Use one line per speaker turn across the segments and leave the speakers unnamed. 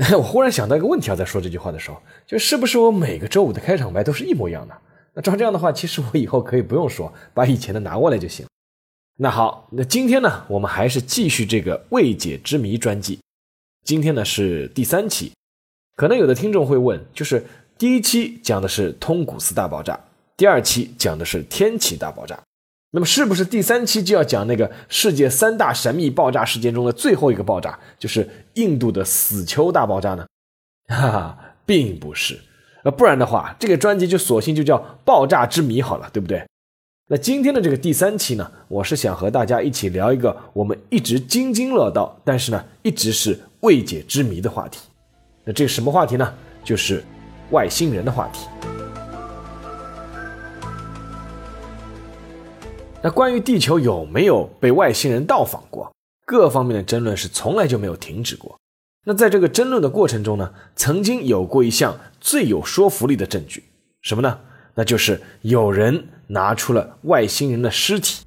我忽然想到一个问题啊，在说这句话的时候，就是不是我每个周五的开场白都是一模一样的？那照这样的话，其实我以后可以不用说，把以前的拿过来就行。那好，那今天呢，我们还是继续这个未解之谜专辑。今天呢是第三期，可能有的听众会问，就是第一期讲的是通古斯大爆炸，第二期讲的是天启大爆炸。那么是不是第三期就要讲那个世界三大神秘爆炸事件中的最后一个爆炸，就是印度的死丘大爆炸呢？哈哈，并不是，呃，不然的话，这个专辑就索性就叫爆炸之谜好了，对不对？那今天的这个第三期呢，我是想和大家一起聊一个我们一直津津乐道，但是呢，一直是未解之谜的话题。那这个什么话题呢？就是外星人的话题。那关于地球有没有被外星人到访过，各方面的争论是从来就没有停止过。那在这个争论的过程中呢，曾经有过一项最有说服力的证据，什么呢？那就是有人拿出了外星人的尸体。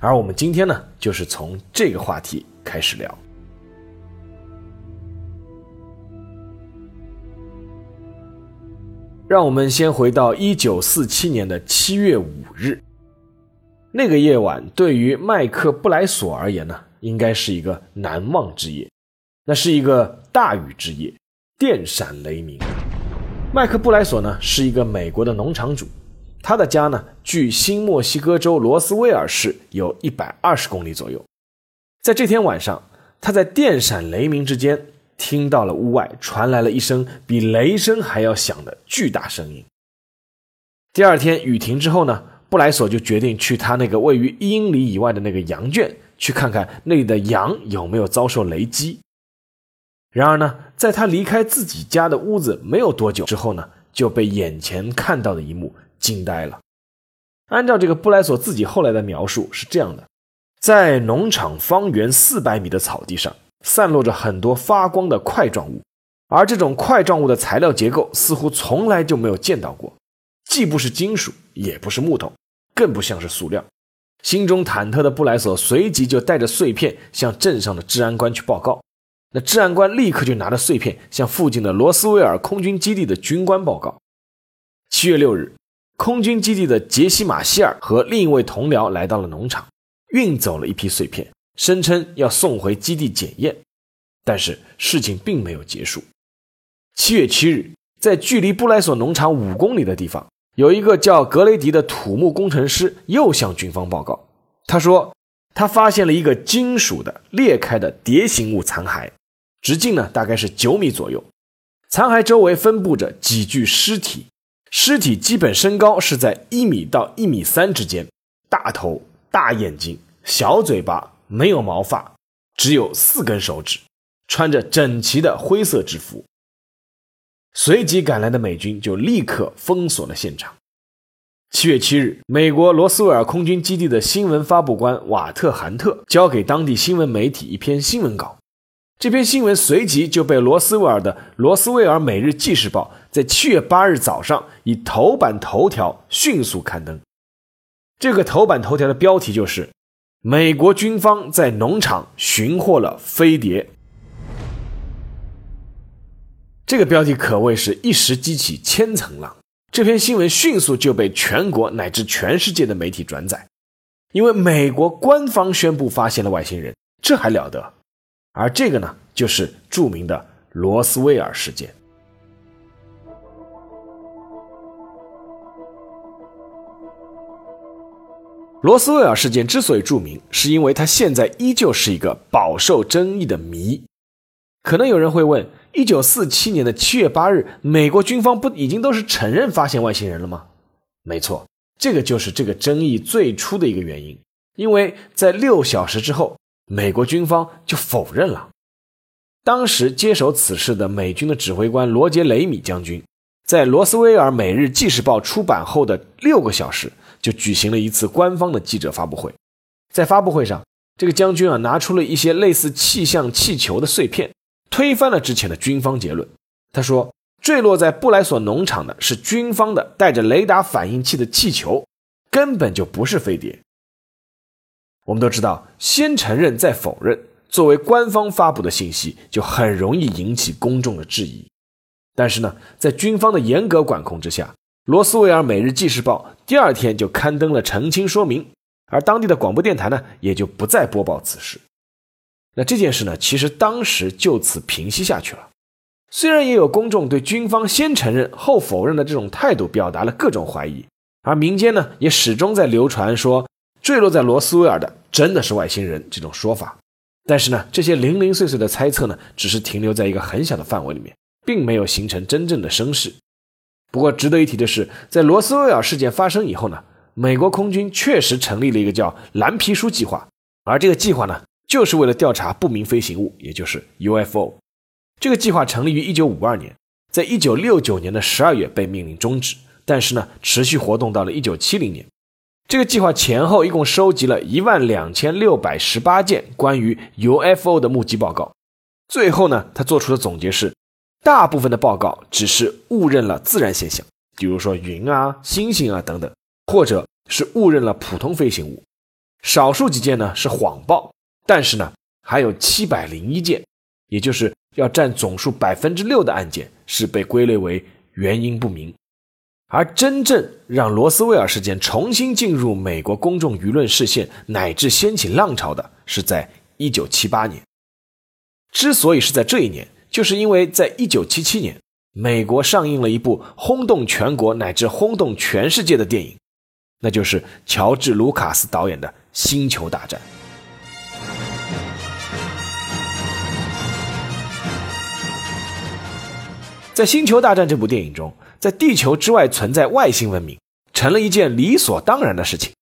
而我们今天呢，就是从这个话题开始聊。让我们先回到一九四七年的七月五日，那个夜晚对于麦克布莱索而言呢，应该是一个难忘之夜。那是一个大雨之夜，电闪雷鸣。麦克布莱索呢是一个美国的农场主，他的家呢距新墨西哥州罗斯威尔市有一百二十公里左右。在这天晚上，他在电闪雷鸣之间。听到了屋外传来了一声比雷声还要响的巨大声音。第二天雨停之后呢，布莱索就决定去他那个位于一英里以外的那个羊圈去看看那里的羊有没有遭受雷击。然而呢，在他离开自己家的屋子没有多久之后呢，就被眼前看到的一幕惊呆了。按照这个布莱索自己后来的描述是这样的：在农场方圆四百米的草地上。散落着很多发光的块状物，而这种块状物的材料结构似乎从来就没有见到过，既不是金属，也不是木头，更不像是塑料。心中忐忑的布莱索随即就带着碎片向镇上的治安官去报告。那治安官立刻就拿着碎片向附近的罗斯威尔空军基地的军官报告。七月六日，空军基地的杰西·马歇尔和另一位同僚来到了农场，运走了一批碎片。声称要送回基地检验，但是事情并没有结束。七月七日，在距离布莱索农场五公里的地方，有一个叫格雷迪的土木工程师又向军方报告。他说，他发现了一个金属的裂开的蝶形物残骸，直径呢大概是九米左右。残骸周围分布着几具尸体，尸体基本身高是在一米到一米三之间，大头、大眼睛、小嘴巴。没有毛发，只有四根手指，穿着整齐的灰色制服。随即赶来的美军就立刻封锁了现场。七月七日，美国罗斯威尔空军基地的新闻发布官瓦特韩特交给当地新闻媒体一篇新闻稿，这篇新闻随即就被罗斯威尔的《罗斯威尔每日纪事报》在七月八日早上以头版头条迅速刊登。这个头版头条的标题就是。美国军方在农场寻获了飞碟，这个标题可谓是一时激起千层浪。这篇新闻迅速就被全国乃至全世界的媒体转载，因为美国官方宣布发现了外星人，这还了得？而这个呢，就是著名的罗斯威尔事件。罗斯威尔事件之所以著名，是因为它现在依旧是一个饱受争议的谜。可能有人会问：一九四七年的七月八日，美国军方不已经都是承认发现外星人了吗？没错，这个就是这个争议最初的一个原因。因为在六小时之后，美国军方就否认了。当时接手此事的美军的指挥官罗杰·雷米将军，在罗斯威尔《每日纪事报》出版后的六个小时，就举行了一次官方的记者发布会。在发布会上，这个将军啊拿出了一些类似气象气球的碎片，推翻了之前的军方结论。他说，坠落在布莱索农场的是军方的带着雷达反应器的气球，根本就不是飞碟。我们都知道，先承认再否认，作为官方发布的信息，就很容易引起公众的质疑。但是呢，在军方的严格管控之下，罗斯威尔《每日纪事报》第二天就刊登了澄清说明。而当地的广播电台呢，也就不再播报此事。那这件事呢，其实当时就此平息下去了。虽然也有公众对军方先承认后否认的这种态度表达了各种怀疑，而民间呢，也始终在流传说坠落在罗斯威尔的真的是外星人这种说法。但是呢，这些零零碎碎的猜测呢，只是停留在一个很小的范围里面，并没有形成真正的声势。不过值得一提的是，在罗斯威尔事件发生以后呢。美国空军确实成立了一个叫“蓝皮书计划”，而这个计划呢，就是为了调查不明飞行物，也就是 UFO。这个计划成立于1952年，在1969年的12月被命令终止，但是呢，持续活动到了1970年。这个计划前后一共收集了一万两千六百十八件关于 UFO 的目击报告。最后呢，他做出的总结是，大部分的报告只是误认了自然现象，比如说云啊、星星啊等等。或者是误认了普通飞行物，少数几件呢是谎报，但是呢还有七百零一件，也就是要占总数百分之六的案件是被归类为原因不明。而真正让罗斯威尔事件重新进入美国公众舆论视线乃至掀起浪潮的是在一九七八年。之所以是在这一年，就是因为在一九七七年，美国上映了一部轰动全国乃至轰动全世界的电影。那就是乔治·卢卡斯导演的《星球大战》。在《星球大战》这部电影中，在地球之外存在外星文明，成了一件理所当然的事情。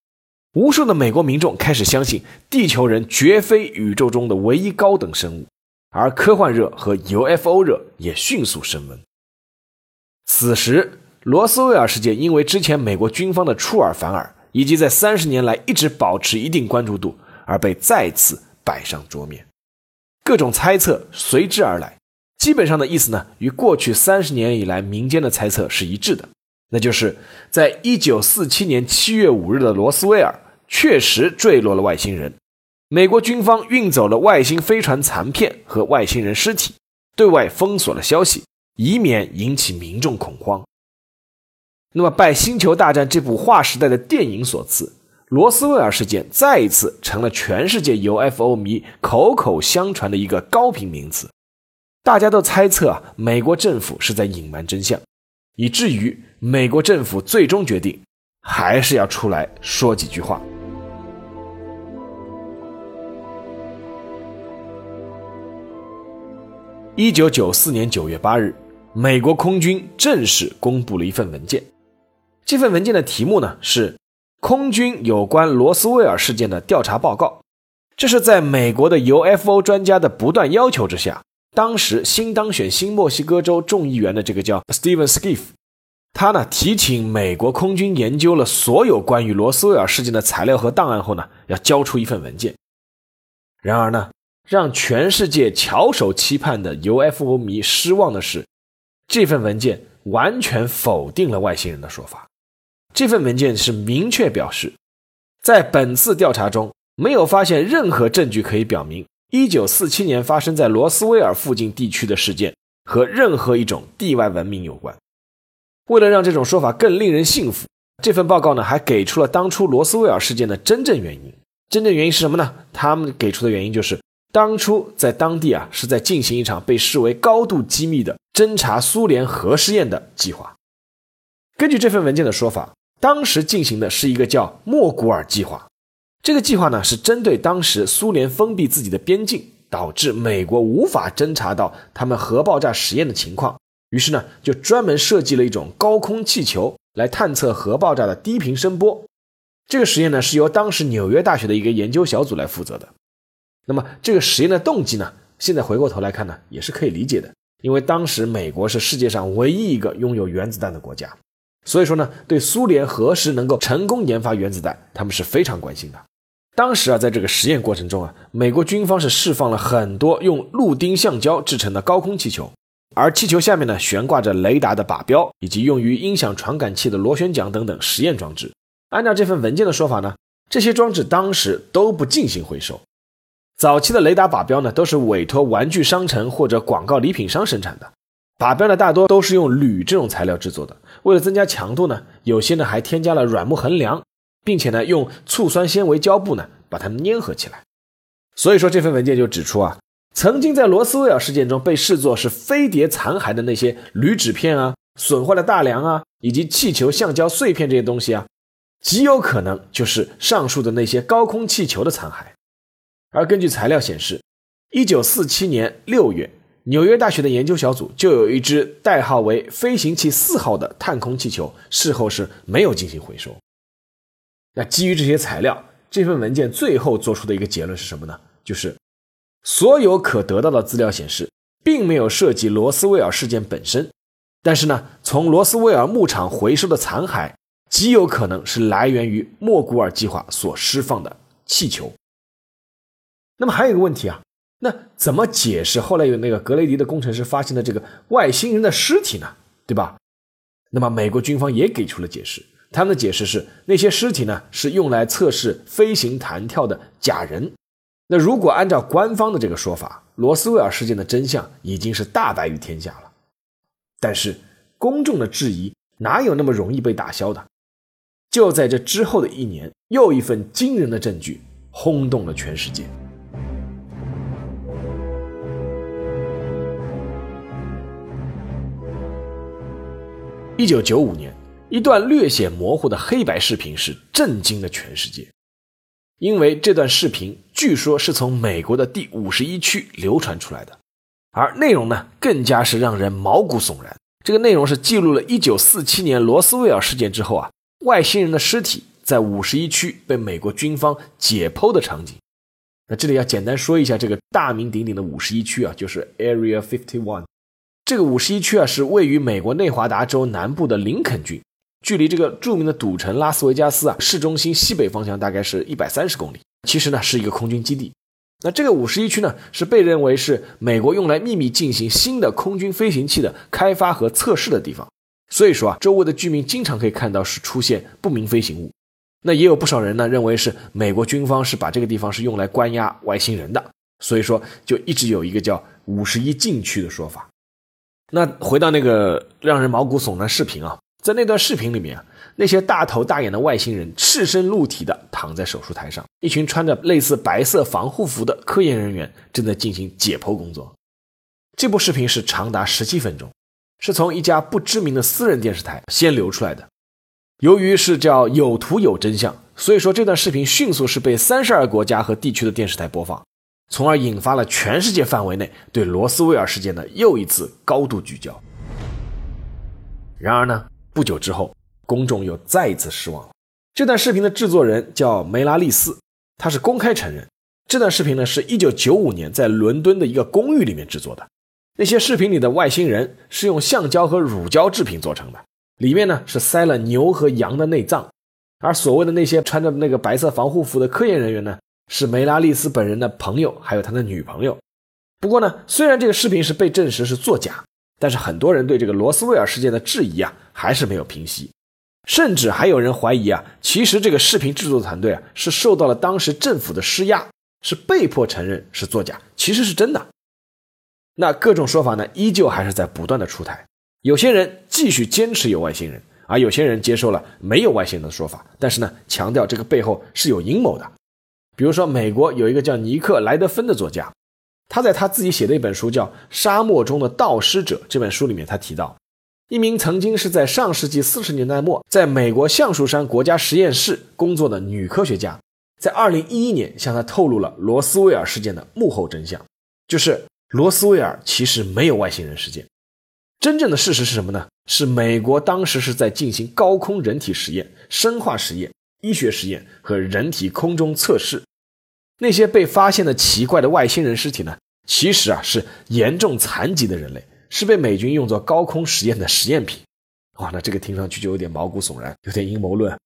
无数的美国民众开始相信，地球人绝非宇宙中的唯一高等生物，而科幻热和 UFO 热也迅速升温。此时。罗斯威尔事件因为之前美国军方的出尔反尔，以及在三十年来一直保持一定关注度，而被再次摆上桌面。各种猜测随之而来，基本上的意思呢，与过去三十年以来民间的猜测是一致的，那就是在一九四七年七月五日的罗斯威尔确实坠落了外星人，美国军方运走了外星飞船残片和外星人尸体，对外封锁了消息，以免引起民众恐慌。那么，拜《星球大战》这部划时代的电影所赐，罗斯威尔事件再一次成了全世界 UFO 迷口口相传的一个高频名词。大家都猜测啊，美国政府是在隐瞒真相，以至于美国政府最终决定还是要出来说几句话。一九九四年九月八日，美国空军正式公布了一份文件。这份文件的题目呢是空军有关罗斯威尔事件的调查报告。这是在美国的 UFO 专家的不断要求之下，当时新当选新墨西哥州众议员的这个叫 Steven Skiff，他呢提请美国空军研究了所有关于罗斯威尔事件的材料和档案后呢，要交出一份文件。然而呢，让全世界翘首期盼的 UFO 迷失望的是，这份文件完全否定了外星人的说法。这份文件是明确表示，在本次调查中没有发现任何证据可以表明1947年发生在罗斯威尔附近地区的事件和任何一种地外文明有关。为了让这种说法更令人信服，这份报告呢还给出了当初罗斯威尔事件的真正原因。真正原因是什么呢？他们给出的原因就是当初在当地啊是在进行一场被视为高度机密的侦查苏联核试验的计划。根据这份文件的说法。当时进行的是一个叫莫古尔计划，这个计划呢是针对当时苏联封闭自己的边境，导致美国无法侦查到他们核爆炸实验的情况，于是呢就专门设计了一种高空气球来探测核爆炸的低频声波。这个实验呢是由当时纽约大学的一个研究小组来负责的。那么这个实验的动机呢，现在回过头来看呢，也是可以理解的，因为当时美国是世界上唯一一个拥有原子弹的国家，所以说呢，对苏联何时能够成功研发原子弹，他们是非常关心的。当时啊，在这个实验过程中啊，美国军方是释放了很多用氯丁橡胶制成的高空气球，而气球下面呢悬挂着雷达的靶标以及用于音响传感器的螺旋桨等等实验装置。按照这份文件的说法呢，这些装置当时都不进行回收。早期的雷达靶标呢，都是委托玩具商城或者广告礼品商生产的，靶标呢大多都是用铝这种材料制作的。为了增加强度呢，有些呢还添加了软木横梁。并且呢，用醋酸纤维胶布呢把它们粘合起来。所以说，这份文件就指出啊，曾经在罗斯威尔事件中被视作是飞碟残骸的那些铝纸片啊、损坏的大梁啊，以及气球橡胶碎片这些东西啊，极有可能就是上述的那些高空气球的残骸。而根据材料显示，一九四七年六月，纽约大学的研究小组就有一只代号为“飞行器四号”的探空气球，事后是没有进行回收。那基于这些材料，这份文件最后做出的一个结论是什么呢？就是所有可得到的资料显示，并没有涉及罗斯威尔事件本身，但是呢，从罗斯威尔牧场回收的残骸，极有可能是来源于莫古尔计划所释放的气球。那么还有一个问题啊，那怎么解释后来有那个格雷迪的工程师发现的这个外星人的尸体呢？对吧？那么美国军方也给出了解释。他们的解释是，那些尸体呢是用来测试飞行弹跳的假人。那如果按照官方的这个说法，罗斯威尔事件的真相已经是大白于天下了。但是公众的质疑哪有那么容易被打消的？就在这之后的一年，又一份惊人的证据轰动了全世界。一九九五年。一段略显模糊的黑白视频是震惊了全世界，因为这段视频据说是从美国的第五十一区流传出来的，而内容呢更加是让人毛骨悚然。这个内容是记录了1947年罗斯威尔事件之后啊，外星人的尸体在五十一区被美国军方解剖的场景。那这里要简单说一下这个大名鼎鼎的五十一区啊，就是 Area Fifty One。这个五十一区啊是位于美国内华达州南部的林肯郡。距离这个著名的赌城拉斯维加斯啊市中心西北方向大概是一百三十公里，其实呢是一个空军基地。那这个五十一区呢是被认为是美国用来秘密进行新的空军飞行器的开发和测试的地方。所以说啊，周围的居民经常可以看到是出现不明飞行物。那也有不少人呢认为是美国军方是把这个地方是用来关押外星人的。所以说就一直有一个叫五十一禁区的说法。那回到那个让人毛骨悚然视频啊。在那段视频里面，那些大头大眼的外星人赤身露体的躺在手术台上，一群穿着类似白色防护服的科研人员正在进行解剖工作。这部视频是长达十七分钟，是从一家不知名的私人电视台先流出来的。由于是叫有图有真相，所以说这段视频迅速是被三十二国家和地区的电视台播放，从而引发了全世界范围内对罗斯威尔事件的又一次高度聚焦。然而呢？不久之后，公众又再一次失望了。这段视频的制作人叫梅拉利斯，他是公开承认，这段视频呢是一九九五年在伦敦的一个公寓里面制作的。那些视频里的外星人是用橡胶和乳胶制品做成的，里面呢是塞了牛和羊的内脏。而所谓的那些穿着那个白色防护服的科研人员呢，是梅拉利斯本人的朋友，还有他的女朋友。不过呢，虽然这个视频是被证实是作假。但是很多人对这个罗斯威尔事件的质疑啊，还是没有平息，甚至还有人怀疑啊，其实这个视频制作团队啊是受到了当时政府的施压，是被迫承认是作假，其实是真的。那各种说法呢，依旧还是在不断的出台。有些人继续坚持有外星人，而有些人接受了没有外星人的说法，但是呢，强调这个背后是有阴谋的。比如说，美国有一个叫尼克莱德芬的作家。他在他自己写的一本书叫《沙漠中的盗尸者》这本书里面，他提到，一名曾经是在上世纪四十年代末在美国橡树山国家实验室工作的女科学家，在二零一一年向他透露了罗斯威尔事件的幕后真相，就是罗斯威尔其实没有外星人事件，真正的事实是什么呢？是美国当时是在进行高空人体实验、生化实验、医学实验和人体空中测试。那些被发现的奇怪的外星人尸体呢，其实啊是严重残疾的人类，是被美军用作高空实验的实验品。哇，那这个听上去就有点毛骨悚然，有点阴谋论。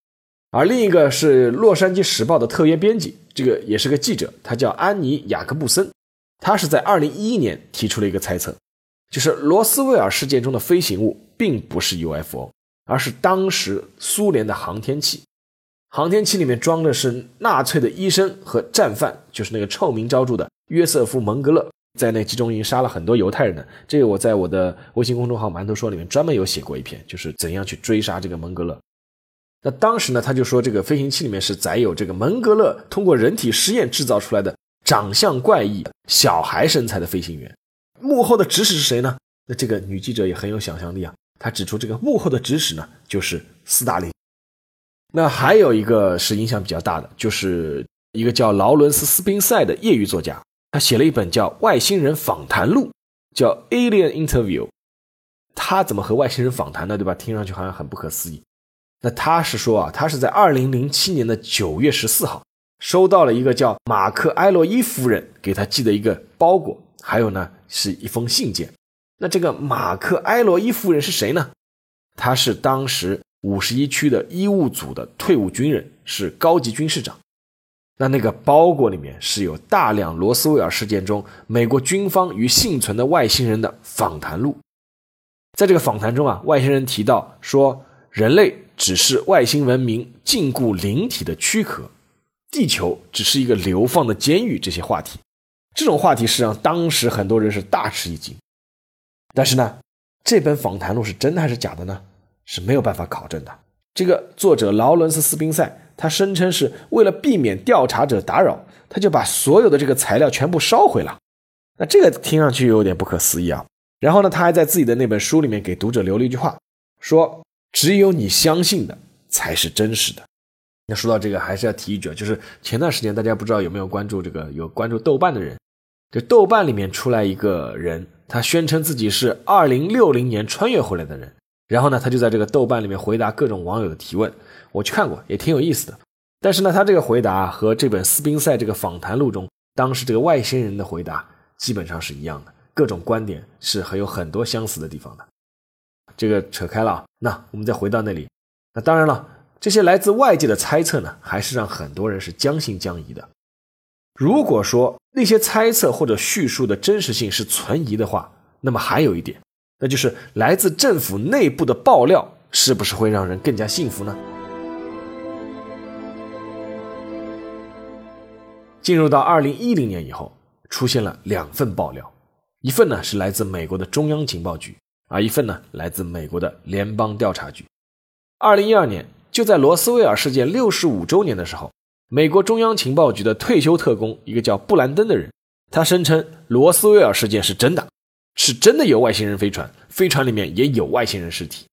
而另一个是《洛杉矶时报》的特约编辑，这个也是个记者，他叫安妮·雅各布森，他是在二零一一年提出了一个猜测，就是罗斯威尔事件中的飞行物并不是 UFO，而是当时苏联的航天器。航天器里面装的是纳粹的医生和战犯，就是那个臭名昭著的约瑟夫·蒙格勒，在那集中营杀了很多犹太人的。这个我在我的微信公众号“馒头说”里面专门有写过一篇，就是怎样去追杀这个蒙格勒。那当时呢，他就说这个飞行器里面是载有这个蒙格勒通过人体实验制造出来的长相怪异、小孩身材的飞行员。幕后的指使是谁呢？那这个女记者也很有想象力啊，她指出这个幕后的指使呢，就是斯大林。那还有一个是影响比较大的，就是一个叫劳伦斯·斯宾塞的业余作家，他写了一本叫《外星人访谈录》，叫《Alien Interview》。他怎么和外星人访谈呢？对吧？听上去好像很不可思议。那他是说啊，他是在二零零七年的九月十四号，收到了一个叫马克·埃洛伊夫人给他寄的一个包裹，还有呢是一封信件。那这个马克·埃洛伊夫人是谁呢？他是当时。五十一区的医务组的退伍军人是高级军事长，那那个包裹里面是有大量罗斯威尔事件中美国军方与幸存的外星人的访谈录。在这个访谈中啊，外星人提到说，人类只是外星文明禁锢灵体的躯壳，地球只是一个流放的监狱。这些话题，这种话题是让当时很多人是大吃一惊。但是呢，这本访谈录是真的还是假的呢？是没有办法考证的。这个作者劳伦斯·斯宾塞，他声称是为了避免调查者打扰，他就把所有的这个材料全部烧毁了。那这个听上去有点不可思议啊。然后呢，他还在自己的那本书里面给读者留了一句话，说：“只有你相信的才是真实的。”那说到这个，还是要提一句，就是前段时间大家不知道有没有关注这个，有关注豆瓣的人，这豆瓣里面出来一个人，他宣称自己是二零六零年穿越回来的人。然后呢，他就在这个豆瓣里面回答各种网友的提问，我去看过，也挺有意思的。但是呢，他这个回答和这本斯宾塞这个访谈录中当时这个外星人的回答基本上是一样的，各种观点是很有很多相似的地方的。这个扯开了，那我们再回到那里。那当然了，这些来自外界的猜测呢，还是让很多人是将信将疑的。如果说那些猜测或者叙述的真实性是存疑的话，那么还有一点。那就是来自政府内部的爆料，是不是会让人更加幸福呢？进入到二零一零年以后，出现了两份爆料，一份呢是来自美国的中央情报局，而一份呢来自美国的联邦调查局。二零一二年，就在罗斯威尔事件六十五周年的时候，美国中央情报局的退休特工，一个叫布兰登的人，他声称罗斯威尔事件是真的。是真的有外星人飞船，飞船里面也有外星人尸体。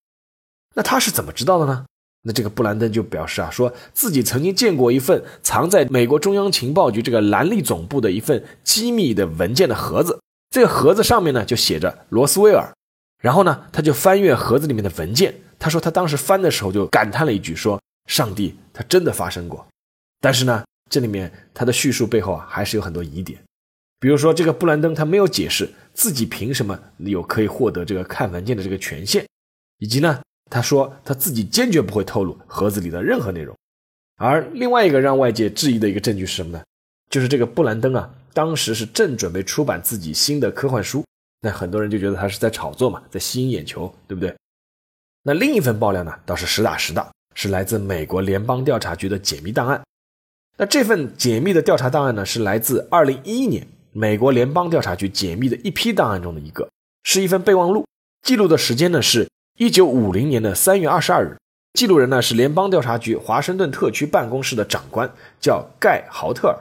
那他是怎么知道的呢？那这个布兰登就表示啊，说自己曾经见过一份藏在美国中央情报局这个兰利总部的一份机密的文件的盒子。这个盒子上面呢就写着罗斯威尔。然后呢，他就翻阅盒子里面的文件。他说他当时翻的时候就感叹了一句，说上帝，他真的发生过。但是呢，这里面他的叙述背后啊还是有很多疑点。比如说，这个布兰登他没有解释自己凭什么有可以获得这个看文件的这个权限，以及呢，他说他自己坚决不会透露盒子里的任何内容。而另外一个让外界质疑的一个证据是什么呢？就是这个布兰登啊，当时是正准备出版自己新的科幻书，那很多人就觉得他是在炒作嘛，在吸引眼球，对不对？那另一份爆料呢，倒是实打实的，是来自美国联邦调查局的解密档案。那这份解密的调查档案呢，是来自二零一一年。美国联邦调查局解密的一批档案中的一个，是一份备忘录，记录的时间呢是一九五零年的三月二十二日，记录人呢是联邦调查局华盛顿特区办公室的长官，叫盖豪特尔。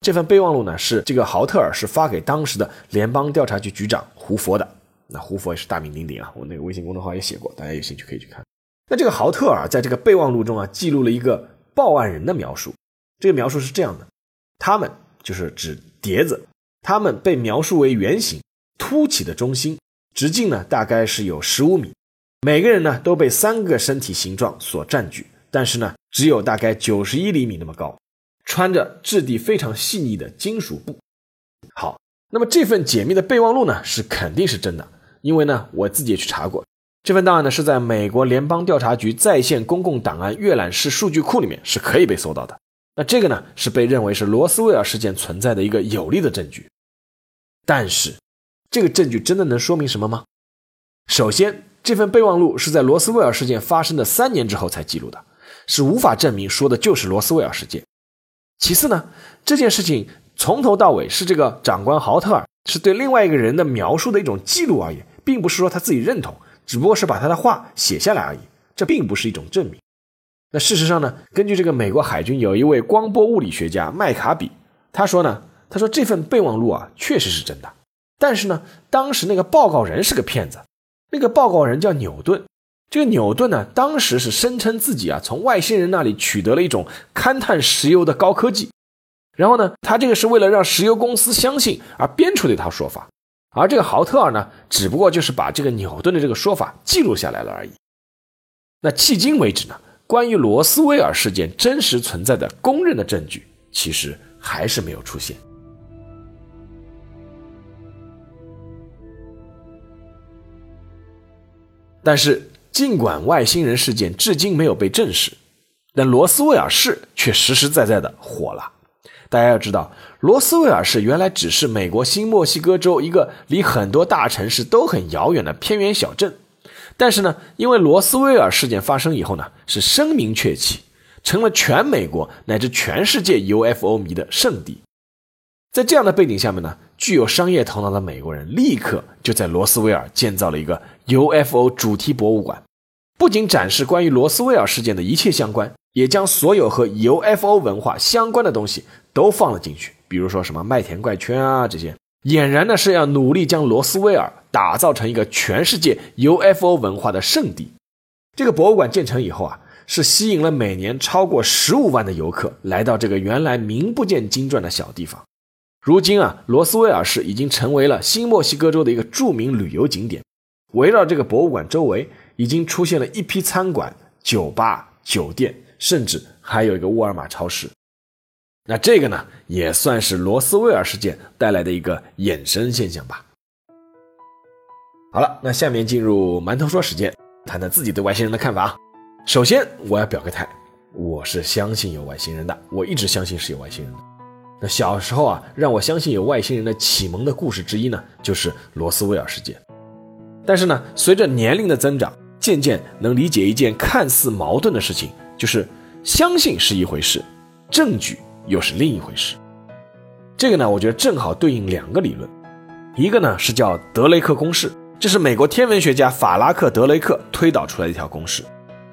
这份备忘录呢是这个豪特尔是发给当时的联邦调查局局长胡佛的。那胡佛也是大名鼎鼎啊，我那个微信公众号也写过，大家有兴趣可以去看。那这个豪特尔在这个备忘录中啊，记录了一个报案人的描述，这个描述是这样的：他们就是指碟子。它们被描述为圆形、凸起的中心，直径呢大概是有十五米。每个人呢都被三个身体形状所占据，但是呢只有大概九十一厘米那么高，穿着质地非常细腻的金属布。好，那么这份解密的备忘录呢，是肯定是真的，因为呢，我自己也去查过，这份档案呢是在美国联邦调查局在线公共档案阅览室数据库里面是可以被搜到的。那这个呢，是被认为是罗斯威尔事件存在的一个有力的证据。但是，这个证据真的能说明什么吗？首先，这份备忘录是在罗斯威尔事件发生的三年之后才记录的，是无法证明说的就是罗斯威尔事件。其次呢，这件事情。从头到尾是这个长官豪特尔是对另外一个人的描述的一种记录而已，并不是说他自己认同，只不过是把他的话写下来而已。这并不是一种证明。那事实上呢？根据这个美国海军有一位光波物理学家麦卡比，他说呢，他说这份备忘录啊确实是真的，但是呢，当时那个报告人是个骗子。那个报告人叫牛顿，这个牛顿呢，当时是声称自己啊从外星人那里取得了一种勘探石油的高科技。然后呢，他这个是为了让石油公司相信而编出的一套说法，而这个豪特尔呢，只不过就是把这个牛顿的这个说法记录下来了而已。那迄今为止呢，关于罗斯威尔事件真实存在的公认的证据，其实还是没有出现。但是，尽管外星人事件至今没有被证实，但罗斯威尔市却实实在在的火了。大家要知道，罗斯威尔市原来只是美国新墨西哥州一个离很多大城市都很遥远的偏远小镇，但是呢，因为罗斯威尔事件发生以后呢，是声名鹊起，成了全美国乃至全世界 UFO 迷的圣地。在这样的背景下面呢，具有商业头脑的美国人立刻就在罗斯威尔建造了一个 UFO 主题博物馆，不仅展示关于罗斯威尔事件的一切相关。也将所有和 UFO 文化相关的东西都放了进去，比如说什么麦田怪圈啊这些，俨然呢是要努力将罗斯威尔打造成一个全世界 UFO 文化的圣地。这个博物馆建成以后啊，是吸引了每年超过十五万的游客来到这个原来名不见经传的小地方。如今啊，罗斯威尔市已经成为了新墨西哥州的一个著名旅游景点。围绕这个博物馆周围，已经出现了一批餐馆、酒吧、酒店。甚至还有一个沃尔玛超市，那这个呢，也算是罗斯威尔事件带来的一个衍生现象吧。好了，那下面进入馒头说时间，谈谈自己对外星人的看法。首先，我要表个态，我是相信有外星人的，我一直相信是有外星人的。那小时候啊，让我相信有外星人的启蒙的故事之一呢，就是罗斯威尔事件。但是呢，随着年龄的增长，渐渐能理解一件看似矛盾的事情。就是相信是一回事，证据又是另一回事。这个呢，我觉得正好对应两个理论，一个呢是叫德雷克公式，这是美国天文学家法拉克·德雷克推导出来的一条公式。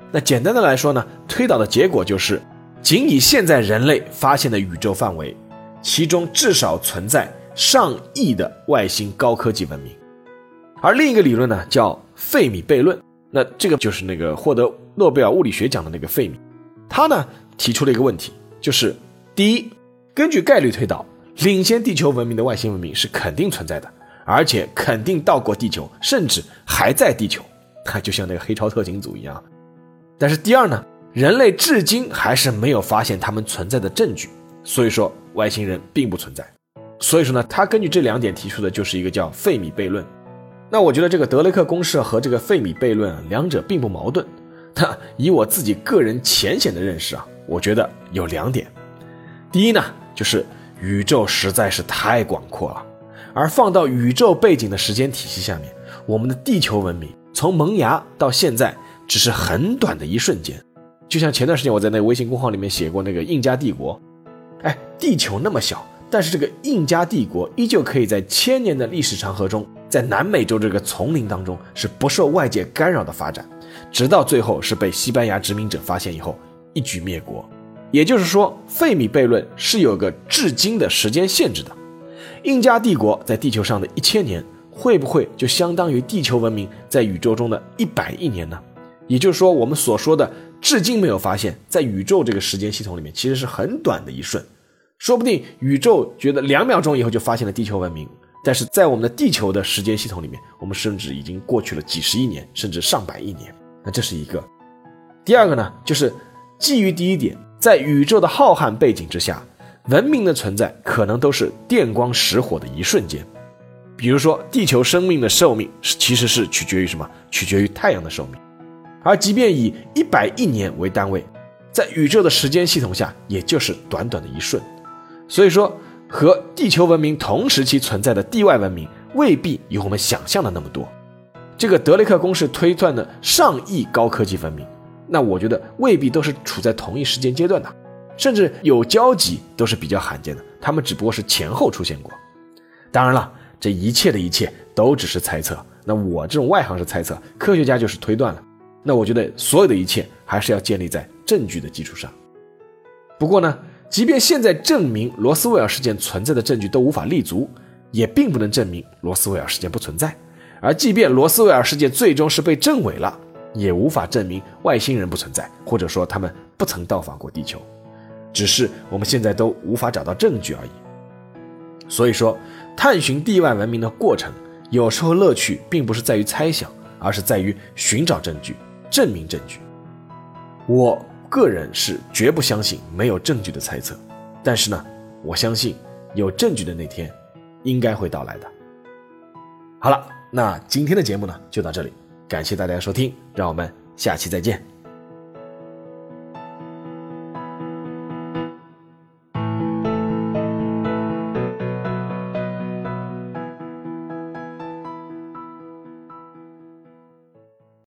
那简单的来说呢，推导的结果就是，仅以现在人类发现的宇宙范围，其中至少存在上亿的外星高科技文明。而另一个理论呢，叫费米悖论。那这个就是那个获得诺贝尔物理学奖的那个费米，他呢提出了一个问题，就是第一，根据概率推导，领先地球文明的外星文明是肯定存在的，而且肯定到过地球，甚至还在地球，它 就像那个黑超特警组一样。但是第二呢，人类至今还是没有发现他们存在的证据，所以说外星人并不存在。所以说呢，他根据这两点提出的就是一个叫费米悖论。那我觉得这个德雷克公式和这个费米悖论，两者并不矛盾。但 以我自己个人浅显的认识啊，我觉得有两点。第一呢，就是宇宙实在是太广阔了，而放到宇宙背景的时间体系下面，我们的地球文明从萌芽到现在只是很短的一瞬间。就像前段时间我在那个微信公号里面写过那个印加帝国，哎，地球那么小，但是这个印加帝国依旧可以在千年的历史长河中。在南美洲这个丛林当中是不受外界干扰的发展，直到最后是被西班牙殖民者发现以后一举灭国。也就是说，费米悖论是有个至今的时间限制的。印加帝国在地球上的一千年，会不会就相当于地球文明在宇宙中的一百亿年呢？也就是说，我们所说的至今没有发现，在宇宙这个时间系统里面，其实是很短的一瞬，说不定宇宙觉得两秒钟以后就发现了地球文明。但是在我们的地球的时间系统里面，我们甚至已经过去了几十亿年，甚至上百亿年。那这是一个。第二个呢，就是基于第一点，在宇宙的浩瀚背景之下，文明的存在可能都是电光石火的一瞬间。比如说，地球生命的寿命是其实是取决于什么？取决于太阳的寿命。而即便以一百亿年为单位，在宇宙的时间系统下，也就是短短的一瞬。所以说，和地球文明同时期存在的地外文明，未必有我们想象的那么多。这个德雷克公式推断的上亿高科技文明，那我觉得未必都是处在同一时间阶段的，甚至有交集都是比较罕见的。他们只不过是前后出现过。当然了，这一切的一切都只是猜测。那我这种外行是猜测，科学家就是推断了。那我觉得所有的一切还是要建立在证据的基础上。不过呢，即便现在证明罗斯威尔事件存在的证据都无法立足，也并不能证明罗斯威尔事件不存在。而即便罗斯威尔事件最终是被证伪了，也无法证明外星人不存在，或者说他们不曾到访过地球，只是我们现在都无法找到证据而已。所以说，探寻地外文明的过程，有时候乐趣并不是在于猜想，而是在于寻找证据，证明证据。我个人是绝不相信没有证据的猜测，但是呢，我相信有证据的那天应该会到来的。好了。那今天的节目呢，就到这里，感谢大家收听，让我们下期再见。